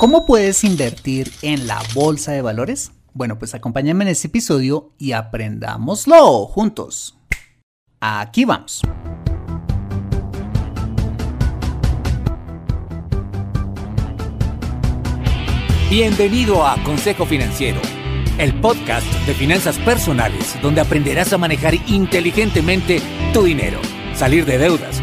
¿Cómo puedes invertir en la bolsa de valores? Bueno, pues acompáñame en este episodio y aprendámoslo juntos. Aquí vamos. Bienvenido a Consejo Financiero, el podcast de finanzas personales donde aprenderás a manejar inteligentemente tu dinero, salir de deudas,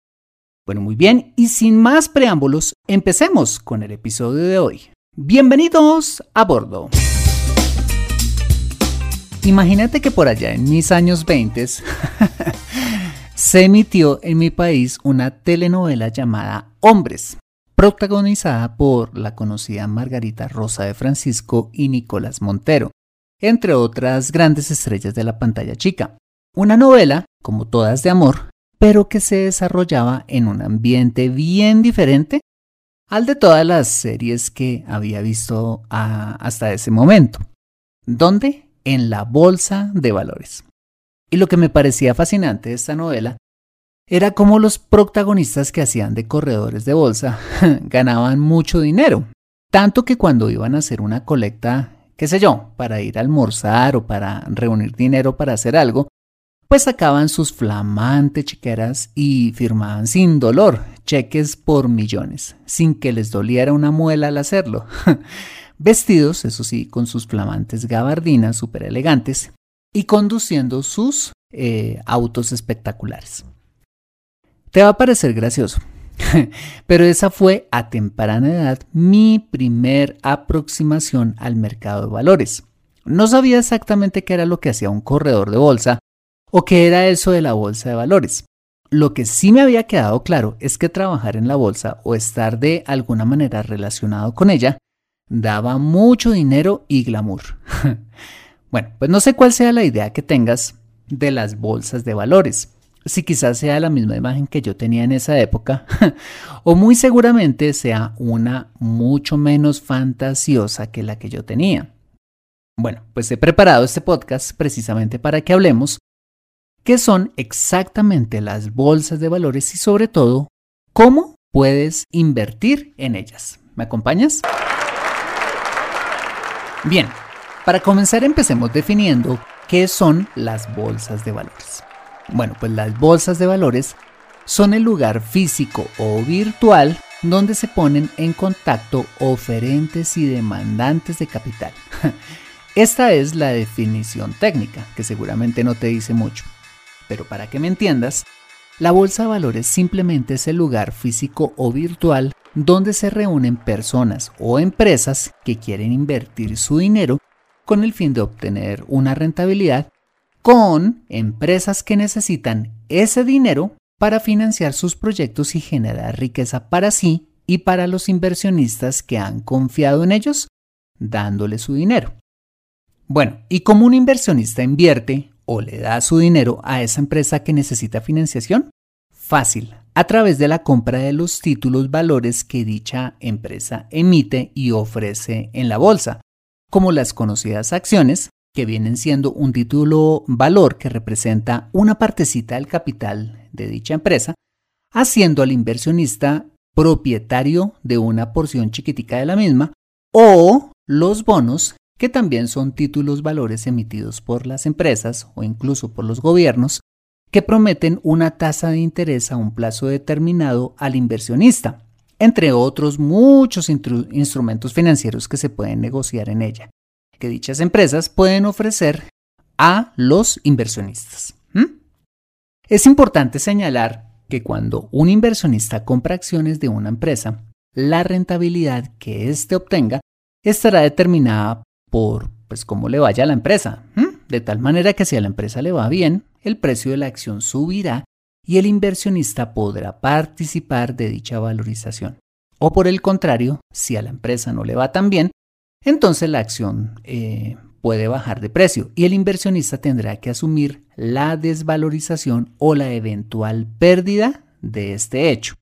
Bueno, muy bien, y sin más preámbulos, empecemos con el episodio de hoy. Bienvenidos a bordo. Imagínate que por allá en mis años 20 se emitió en mi país una telenovela llamada Hombres, protagonizada por la conocida Margarita Rosa de Francisco y Nicolás Montero, entre otras grandes estrellas de la pantalla chica. Una novela, como todas de amor, pero que se desarrollaba en un ambiente bien diferente al de todas las series que había visto hasta ese momento. ¿Dónde? En la Bolsa de Valores. Y lo que me parecía fascinante de esta novela era cómo los protagonistas que hacían de corredores de bolsa ganaban mucho dinero. Tanto que cuando iban a hacer una colecta, qué sé yo, para ir a almorzar o para reunir dinero para hacer algo, pues sacaban sus flamantes chiqueras y firmaban sin dolor cheques por millones, sin que les doliera una muela al hacerlo. Vestidos, eso sí, con sus flamantes gabardinas súper elegantes y conduciendo sus eh, autos espectaculares. Te va a parecer gracioso, pero esa fue a temprana edad mi primer aproximación al mercado de valores. No sabía exactamente qué era lo que hacía un corredor de bolsa, o qué era eso de la bolsa de valores. Lo que sí me había quedado claro es que trabajar en la bolsa o estar de alguna manera relacionado con ella daba mucho dinero y glamour. bueno, pues no sé cuál sea la idea que tengas de las bolsas de valores. Si quizás sea la misma imagen que yo tenía en esa época, o muy seguramente sea una mucho menos fantasiosa que la que yo tenía. Bueno, pues he preparado este podcast precisamente para que hablemos qué son exactamente las bolsas de valores y sobre todo cómo puedes invertir en ellas. ¿Me acompañas? Bien, para comenzar empecemos definiendo qué son las bolsas de valores. Bueno, pues las bolsas de valores son el lugar físico o virtual donde se ponen en contacto oferentes y demandantes de capital. Esta es la definición técnica, que seguramente no te dice mucho. Pero para que me entiendas, la bolsa de valores simplemente es el lugar físico o virtual donde se reúnen personas o empresas que quieren invertir su dinero con el fin de obtener una rentabilidad con empresas que necesitan ese dinero para financiar sus proyectos y generar riqueza para sí y para los inversionistas que han confiado en ellos, dándole su dinero. Bueno, ¿y cómo un inversionista invierte o le da su dinero a esa empresa que necesita financiación? Fácil, a través de la compra de los títulos valores que dicha empresa emite y ofrece en la bolsa, como las conocidas acciones, que vienen siendo un título valor que representa una partecita del capital de dicha empresa, haciendo al inversionista propietario de una porción chiquitica de la misma, o los bonos, que también son títulos valores emitidos por las empresas o incluso por los gobiernos, que prometen una tasa de interés a un plazo determinado al inversionista, entre otros muchos instrumentos financieros que se pueden negociar en ella, que dichas empresas pueden ofrecer a los inversionistas. Es importante señalar que cuando un inversionista compra acciones de una empresa, la rentabilidad que éste obtenga estará determinada por pues cómo le vaya a la empresa, de tal manera que si a la empresa le va bien, el precio de la acción subirá y el inversionista podrá participar de dicha valorización. O por el contrario, si a la empresa no le va tan bien, entonces la acción eh, puede bajar de precio y el inversionista tendrá que asumir la desvalorización o la eventual pérdida de este hecho.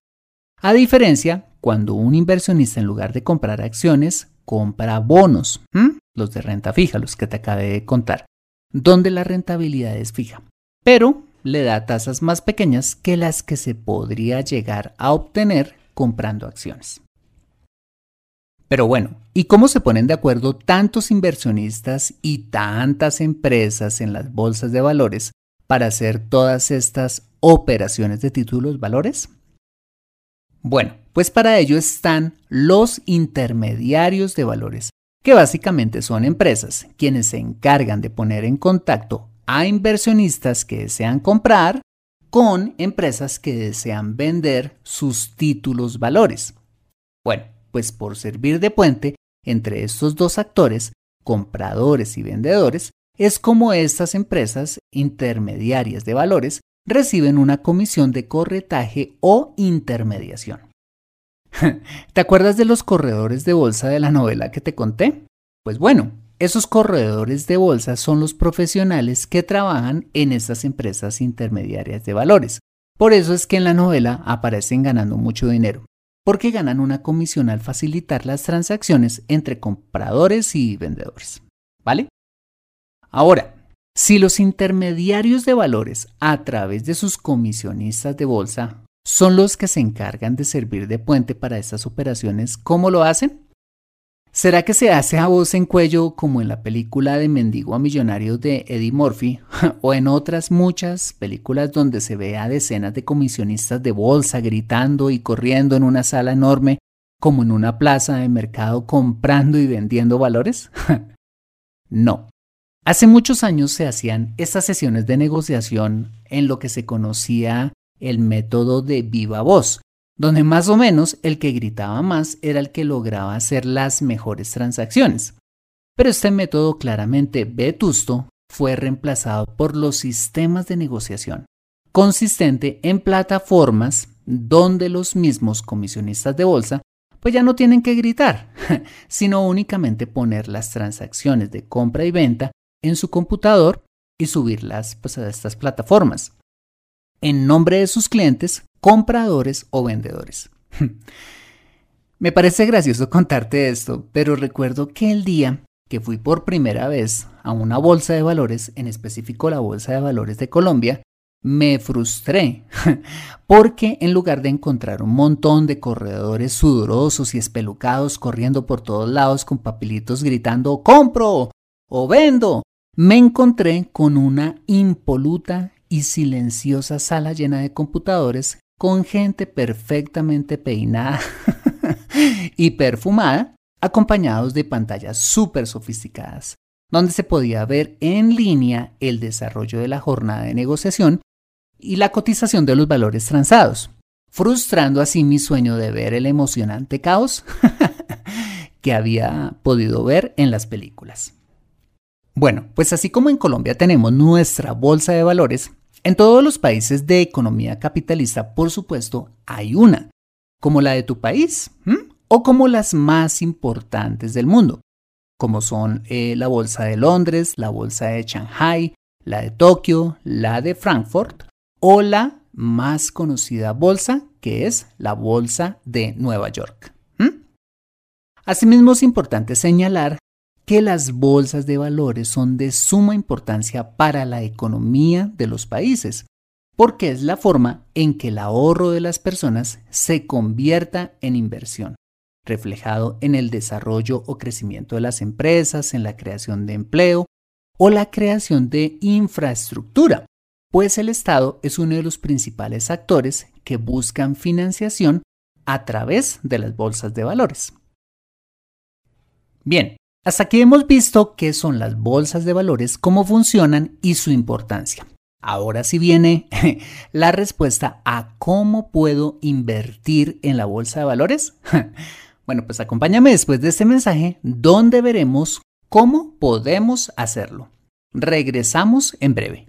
A diferencia, cuando un inversionista en lugar de comprar acciones, compra bonos, los de renta fija, los que te acabé de contar, donde la rentabilidad es fija, pero le da tasas más pequeñas que las que se podría llegar a obtener comprando acciones. Pero bueno, ¿y cómo se ponen de acuerdo tantos inversionistas y tantas empresas en las bolsas de valores para hacer todas estas operaciones de títulos valores? Bueno, pues para ello están los intermediarios de valores, que básicamente son empresas quienes se encargan de poner en contacto a inversionistas que desean comprar con empresas que desean vender sus títulos valores. Bueno, pues por servir de puente entre estos dos actores, compradores y vendedores, es como estas empresas intermediarias de valores reciben una comisión de corretaje o intermediación. ¿Te acuerdas de los corredores de bolsa de la novela que te conté? Pues bueno, esos corredores de bolsa son los profesionales que trabajan en estas empresas intermediarias de valores. Por eso es que en la novela aparecen ganando mucho dinero porque ganan una comisión al facilitar las transacciones entre compradores y vendedores. ¿Vale? Ahora, si los intermediarios de valores a través de sus comisionistas de bolsa son los que se encargan de servir de puente para estas operaciones, ¿cómo lo hacen? ¿Será que se hace a voz en cuello como en la película de Mendigo a Millonario de Eddie Murphy o en otras muchas películas donde se ve a decenas de comisionistas de bolsa gritando y corriendo en una sala enorme como en una plaza de mercado comprando y vendiendo valores? no. Hace muchos años se hacían estas sesiones de negociación en lo que se conocía el método de viva voz, donde más o menos el que gritaba más era el que lograba hacer las mejores transacciones. Pero este método claramente vetusto fue reemplazado por los sistemas de negociación, consistente en plataformas donde los mismos comisionistas de bolsa pues ya no tienen que gritar, sino únicamente poner las transacciones de compra y venta en su computador y subirlas pues, a estas plataformas. En nombre de sus clientes, compradores o vendedores. Me parece gracioso contarte esto, pero recuerdo que el día que fui por primera vez a una bolsa de valores, en específico la Bolsa de Valores de Colombia, me frustré, porque en lugar de encontrar un montón de corredores sudorosos y espelucados corriendo por todos lados con papelitos gritando compro o vendo, me encontré con una impoluta y silenciosa sala llena de computadores con gente perfectamente peinada y perfumada, acompañados de pantallas súper sofisticadas, donde se podía ver en línea el desarrollo de la jornada de negociación y la cotización de los valores transados, frustrando así mi sueño de ver el emocionante caos que había podido ver en las películas. Bueno, pues así como en Colombia tenemos nuestra bolsa de valores, en todos los países de economía capitalista, por supuesto, hay una, como la de tu país o como las más importantes del mundo, como son eh, la Bolsa de Londres, la Bolsa de Shanghai, la de Tokio, la de Frankfurt o la más conocida bolsa que es la Bolsa de Nueva York. Asimismo es importante señalar que las bolsas de valores son de suma importancia para la economía de los países, porque es la forma en que el ahorro de las personas se convierta en inversión, reflejado en el desarrollo o crecimiento de las empresas, en la creación de empleo o la creación de infraestructura, pues el Estado es uno de los principales actores que buscan financiación a través de las bolsas de valores. Bien, hasta aquí hemos visto qué son las bolsas de valores, cómo funcionan y su importancia. Ahora sí viene la respuesta a cómo puedo invertir en la bolsa de valores. Bueno, pues acompáñame después de este mensaje donde veremos cómo podemos hacerlo. Regresamos en breve.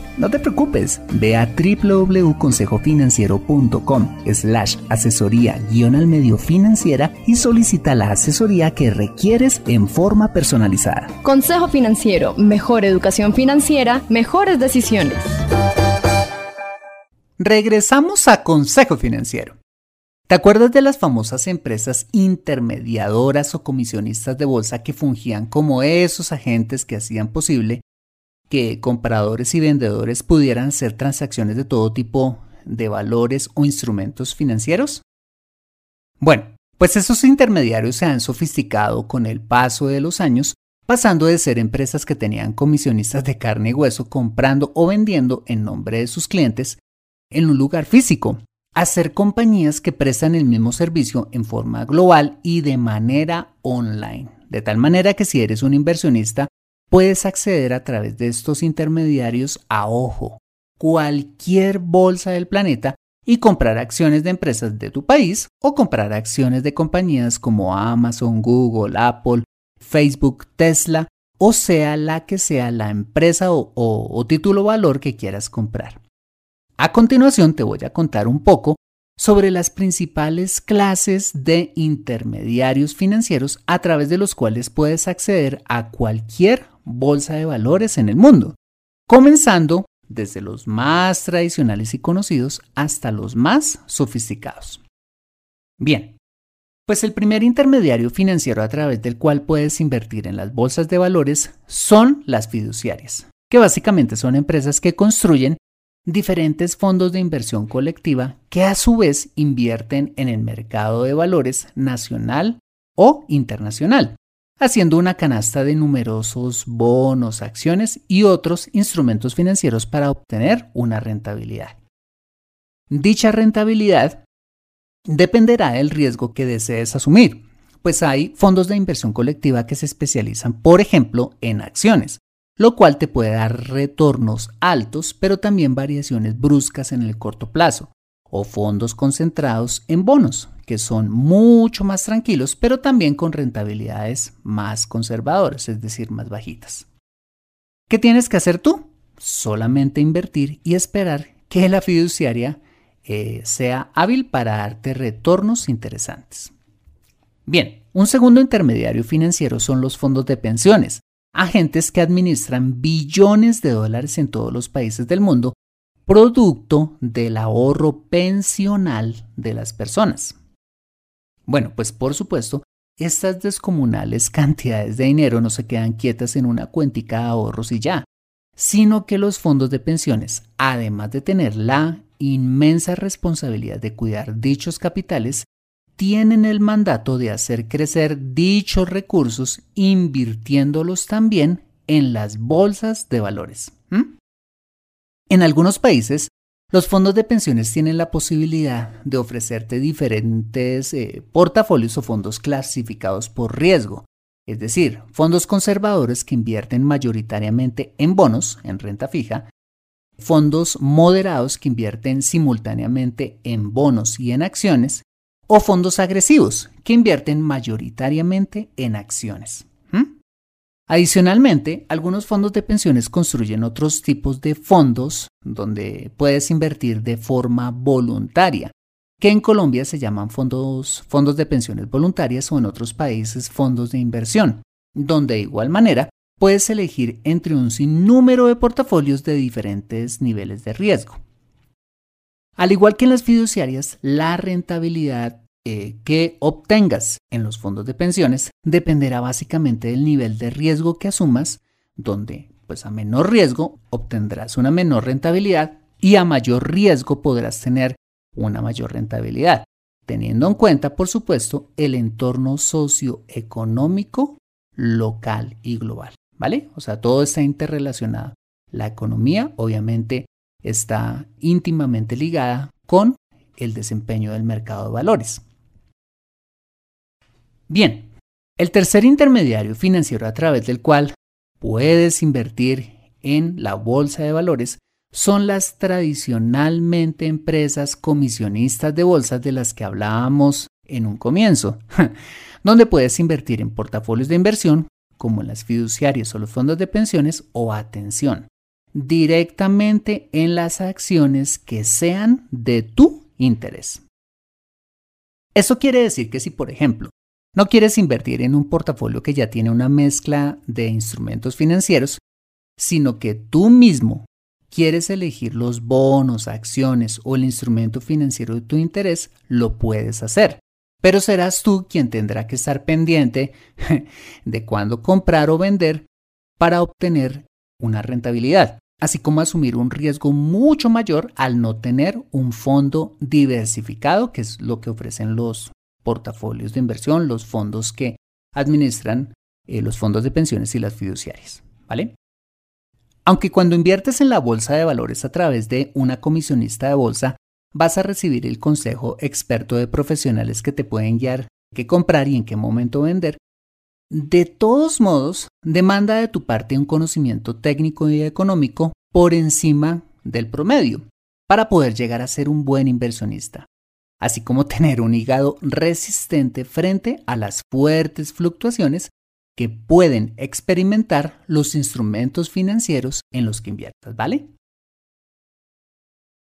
no te preocupes, ve a www.consejofinanciero.com slash asesoría guion al medio financiera y solicita la asesoría que requieres en forma personalizada. Consejo Financiero, mejor educación financiera, mejores decisiones. Regresamos a Consejo Financiero. ¿Te acuerdas de las famosas empresas intermediadoras o comisionistas de bolsa que fungían como esos agentes que hacían posible que compradores y vendedores pudieran hacer transacciones de todo tipo de valores o instrumentos financieros? Bueno, pues esos intermediarios se han sofisticado con el paso de los años, pasando de ser empresas que tenían comisionistas de carne y hueso comprando o vendiendo en nombre de sus clientes en un lugar físico, Hacer compañías que prestan el mismo servicio en forma global y de manera online. De tal manera que si eres un inversionista, puedes acceder a través de estos intermediarios a ojo, cualquier bolsa del planeta y comprar acciones de empresas de tu país o comprar acciones de compañías como Amazon, Google, Apple, Facebook, Tesla o sea la que sea la empresa o, o título valor que quieras comprar. A continuación te voy a contar un poco sobre las principales clases de intermediarios financieros a través de los cuales puedes acceder a cualquier bolsa de valores en el mundo, comenzando desde los más tradicionales y conocidos hasta los más sofisticados. Bien, pues el primer intermediario financiero a través del cual puedes invertir en las bolsas de valores son las fiduciarias, que básicamente son empresas que construyen diferentes fondos de inversión colectiva que a su vez invierten en el mercado de valores nacional o internacional, haciendo una canasta de numerosos bonos, acciones y otros instrumentos financieros para obtener una rentabilidad. Dicha rentabilidad dependerá del riesgo que desees asumir, pues hay fondos de inversión colectiva que se especializan, por ejemplo, en acciones, lo cual te puede dar retornos altos, pero también variaciones bruscas en el corto plazo, o fondos concentrados en bonos, que son mucho más tranquilos, pero también con rentabilidades más conservadoras, es decir, más bajitas. ¿Qué tienes que hacer tú? Solamente invertir y esperar que la fiduciaria eh, sea hábil para darte retornos interesantes. Bien, un segundo intermediario financiero son los fondos de pensiones, agentes que administran billones de dólares en todos los países del mundo, producto del ahorro pensional de las personas. Bueno, pues por supuesto, estas descomunales cantidades de dinero no se quedan quietas en una cuentica de ahorros y ya, sino que los fondos de pensiones, además de tener la inmensa responsabilidad de cuidar dichos capitales, tienen el mandato de hacer crecer dichos recursos invirtiéndolos también en las bolsas de valores. En algunos países, los fondos de pensiones tienen la posibilidad de ofrecerte diferentes eh, portafolios o fondos clasificados por riesgo, es decir, fondos conservadores que invierten mayoritariamente en bonos, en renta fija, fondos moderados que invierten simultáneamente en bonos y en acciones, o fondos agresivos que invierten mayoritariamente en acciones. Adicionalmente, algunos fondos de pensiones construyen otros tipos de fondos donde puedes invertir de forma voluntaria, que en Colombia se llaman fondos, fondos de pensiones voluntarias o en otros países fondos de inversión, donde de igual manera puedes elegir entre un sinnúmero de portafolios de diferentes niveles de riesgo. Al igual que en las fiduciarias, la rentabilidad eh, que obtengas en los fondos de pensiones dependerá básicamente del nivel de riesgo que asumas, donde pues a menor riesgo obtendrás una menor rentabilidad y a mayor riesgo podrás tener una mayor rentabilidad, teniendo en cuenta, por supuesto, el entorno socioeconómico local y global, ¿vale? O sea, todo está interrelacionado. La economía, obviamente, está íntimamente ligada con el desempeño del mercado de valores. Bien, el tercer intermediario financiero a través del cual puedes invertir en la bolsa de valores son las tradicionalmente empresas comisionistas de bolsas de las que hablábamos en un comienzo, donde puedes invertir en portafolios de inversión como las fiduciarias o los fondos de pensiones o atención, directamente en las acciones que sean de tu interés. Eso quiere decir que si, por ejemplo, no quieres invertir en un portafolio que ya tiene una mezcla de instrumentos financieros, sino que tú mismo quieres elegir los bonos, acciones o el instrumento financiero de tu interés, lo puedes hacer. Pero serás tú quien tendrá que estar pendiente de cuándo comprar o vender para obtener una rentabilidad, así como asumir un riesgo mucho mayor al no tener un fondo diversificado, que es lo que ofrecen los portafolios de inversión, los fondos que administran eh, los fondos de pensiones y las fiduciarias. ¿Vale? Aunque cuando inviertes en la bolsa de valores a través de una comisionista de bolsa, vas a recibir el consejo experto de profesionales que te pueden guiar qué comprar y en qué momento vender, de todos modos, demanda de tu parte un conocimiento técnico y económico por encima del promedio para poder llegar a ser un buen inversionista así como tener un hígado resistente frente a las fuertes fluctuaciones que pueden experimentar los instrumentos financieros en los que inviertas, ¿vale?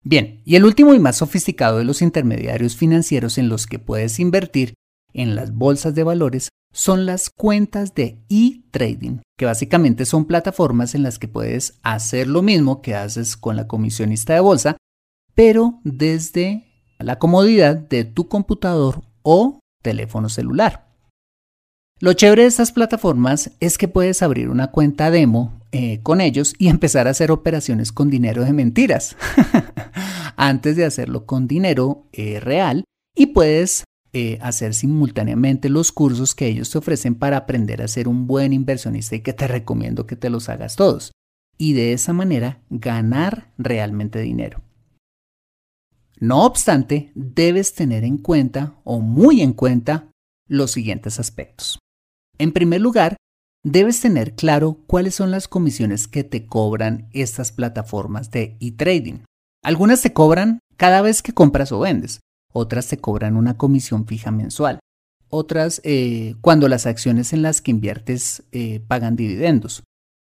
Bien, y el último y más sofisticado de los intermediarios financieros en los que puedes invertir en las bolsas de valores son las cuentas de e-trading, que básicamente son plataformas en las que puedes hacer lo mismo que haces con la comisionista de bolsa, pero desde la comodidad de tu computador o teléfono celular. Lo chévere de estas plataformas es que puedes abrir una cuenta demo eh, con ellos y empezar a hacer operaciones con dinero de mentiras antes de hacerlo con dinero eh, real y puedes eh, hacer simultáneamente los cursos que ellos te ofrecen para aprender a ser un buen inversionista y que te recomiendo que te los hagas todos y de esa manera ganar realmente dinero. No obstante, debes tener en cuenta o muy en cuenta los siguientes aspectos. En primer lugar, debes tener claro cuáles son las comisiones que te cobran estas plataformas de e-trading. Algunas te cobran cada vez que compras o vendes, otras te cobran una comisión fija mensual, otras eh, cuando las acciones en las que inviertes eh, pagan dividendos,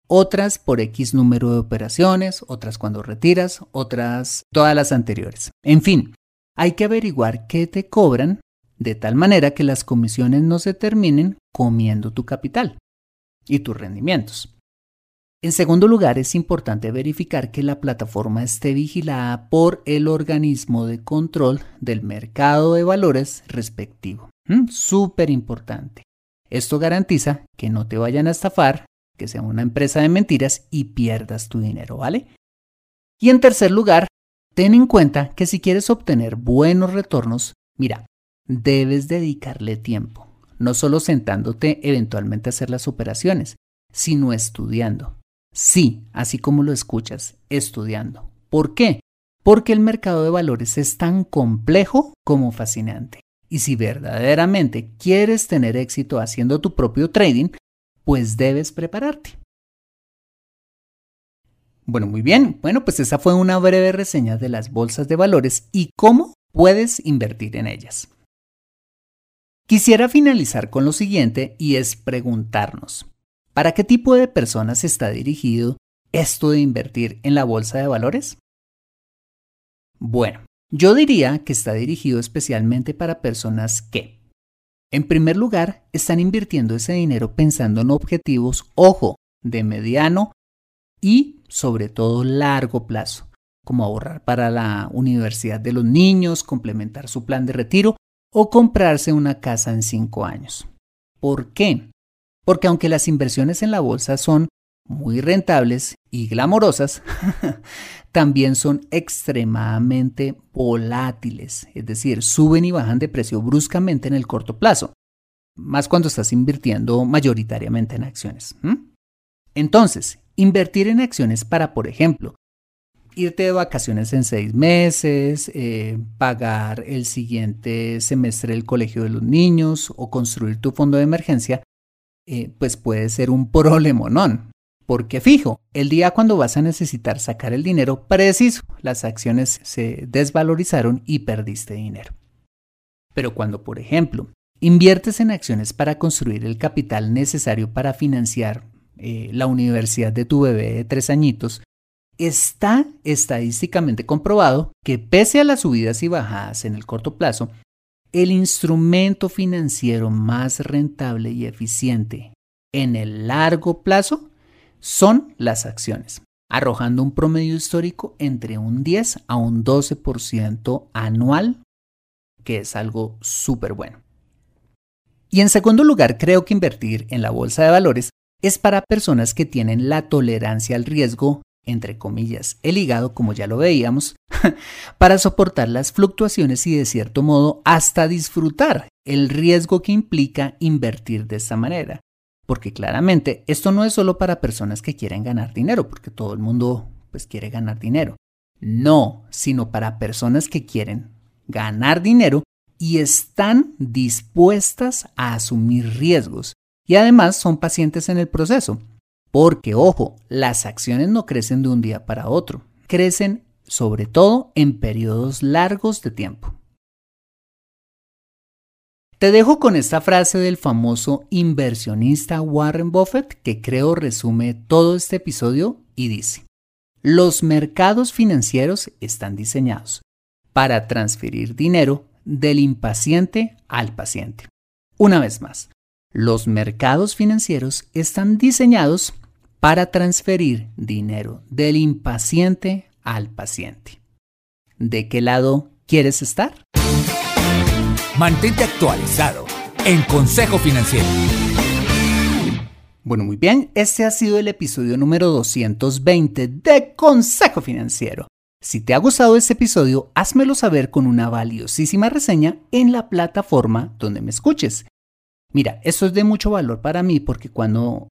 otras por X número de operaciones, otras cuando retiras, otras todas las anteriores. En fin, hay que averiguar qué te cobran de tal manera que las comisiones no se terminen comiendo tu capital y tus rendimientos. En segundo lugar, es importante verificar que la plataforma esté vigilada por el organismo de control del mercado de valores respectivo. ¿Mm? Súper importante. Esto garantiza que no te vayan a estafar que sea una empresa de mentiras y pierdas tu dinero, ¿vale? Y en tercer lugar, ten en cuenta que si quieres obtener buenos retornos, mira, debes dedicarle tiempo, no solo sentándote eventualmente a hacer las operaciones, sino estudiando. Sí, así como lo escuchas, estudiando. ¿Por qué? Porque el mercado de valores es tan complejo como fascinante. Y si verdaderamente quieres tener éxito haciendo tu propio trading, pues debes prepararte. Bueno, muy bien. Bueno, pues esa fue una breve reseña de las bolsas de valores y cómo puedes invertir en ellas. Quisiera finalizar con lo siguiente y es preguntarnos, ¿para qué tipo de personas está dirigido esto de invertir en la bolsa de valores? Bueno, yo diría que está dirigido especialmente para personas que, en primer lugar, están invirtiendo ese dinero pensando en objetivos, ojo, de mediano y sobre todo largo plazo, como ahorrar para la universidad de los niños, complementar su plan de retiro o comprarse una casa en cinco años. ¿Por qué? Porque aunque las inversiones en la bolsa son muy rentables y glamorosas, también son extremadamente volátiles, es decir, suben y bajan de precio bruscamente en el corto plazo, más cuando estás invirtiendo mayoritariamente en acciones. Entonces, Invertir en acciones para, por ejemplo, irte de vacaciones en seis meses, eh, pagar el siguiente semestre del colegio de los niños o construir tu fondo de emergencia, eh, pues puede ser un problemonón. Porque fijo, el día cuando vas a necesitar sacar el dinero preciso, las acciones se desvalorizaron y perdiste dinero. Pero cuando, por ejemplo, inviertes en acciones para construir el capital necesario para financiar eh, la universidad de tu bebé de tres añitos, está estadísticamente comprobado que pese a las subidas y bajadas en el corto plazo, el instrumento financiero más rentable y eficiente en el largo plazo son las acciones, arrojando un promedio histórico entre un 10 a un 12% anual, que es algo súper bueno. Y en segundo lugar, creo que invertir en la bolsa de valores es para personas que tienen la tolerancia al riesgo, entre comillas, el hígado, como ya lo veíamos, para soportar las fluctuaciones y de cierto modo hasta disfrutar el riesgo que implica invertir de esta manera. Porque claramente esto no es solo para personas que quieren ganar dinero, porque todo el mundo pues quiere ganar dinero. No, sino para personas que quieren ganar dinero y están dispuestas a asumir riesgos y además son pacientes en el proceso. Porque, ojo, las acciones no crecen de un día para otro, crecen sobre todo en periodos largos de tiempo. Te dejo con esta frase del famoso inversionista Warren Buffett que creo resume todo este episodio y dice, los mercados financieros están diseñados para transferir dinero del impaciente al paciente. Una vez más, los mercados financieros están diseñados para transferir dinero del impaciente al paciente. ¿De qué lado quieres estar? Mantente actualizado en Consejo Financiero. Bueno, muy bien, este ha sido el episodio número 220 de Consejo Financiero. Si te ha gustado este episodio, házmelo saber con una valiosísima reseña en la plataforma donde me escuches Mira, esto es de mucho valor para mí porque cuando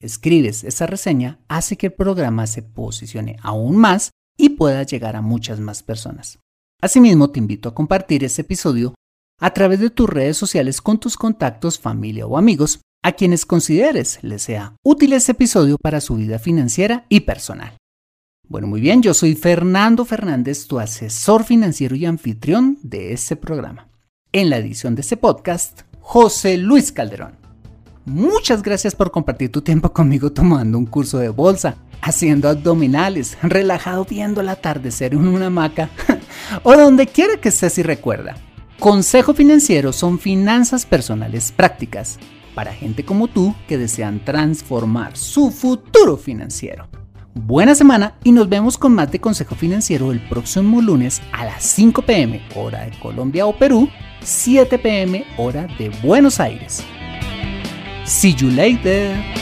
escribes esa reseña hace que el programa se posicione aún más y pueda llegar a muchas más personas. Asimismo, te invito a compartir este episodio a través de tus redes sociales con tus contactos, familia o amigos a quienes consideres les sea útil este episodio para su vida financiera y personal. Bueno, muy bien, yo soy Fernando Fernández, tu asesor financiero y anfitrión de este programa. En la edición de este podcast, José Luis Calderón. Muchas gracias por compartir tu tiempo conmigo tomando un curso de bolsa, haciendo abdominales, relajado viendo el atardecer en una hamaca o donde quiera que estés y recuerda. Consejo Financiero son finanzas personales prácticas para gente como tú que desean transformar su futuro financiero. Buena semana y nos vemos con más de Consejo Financiero el próximo lunes a las 5 pm hora de Colombia o Perú 7 pm hora de Buenos Aires. See you later.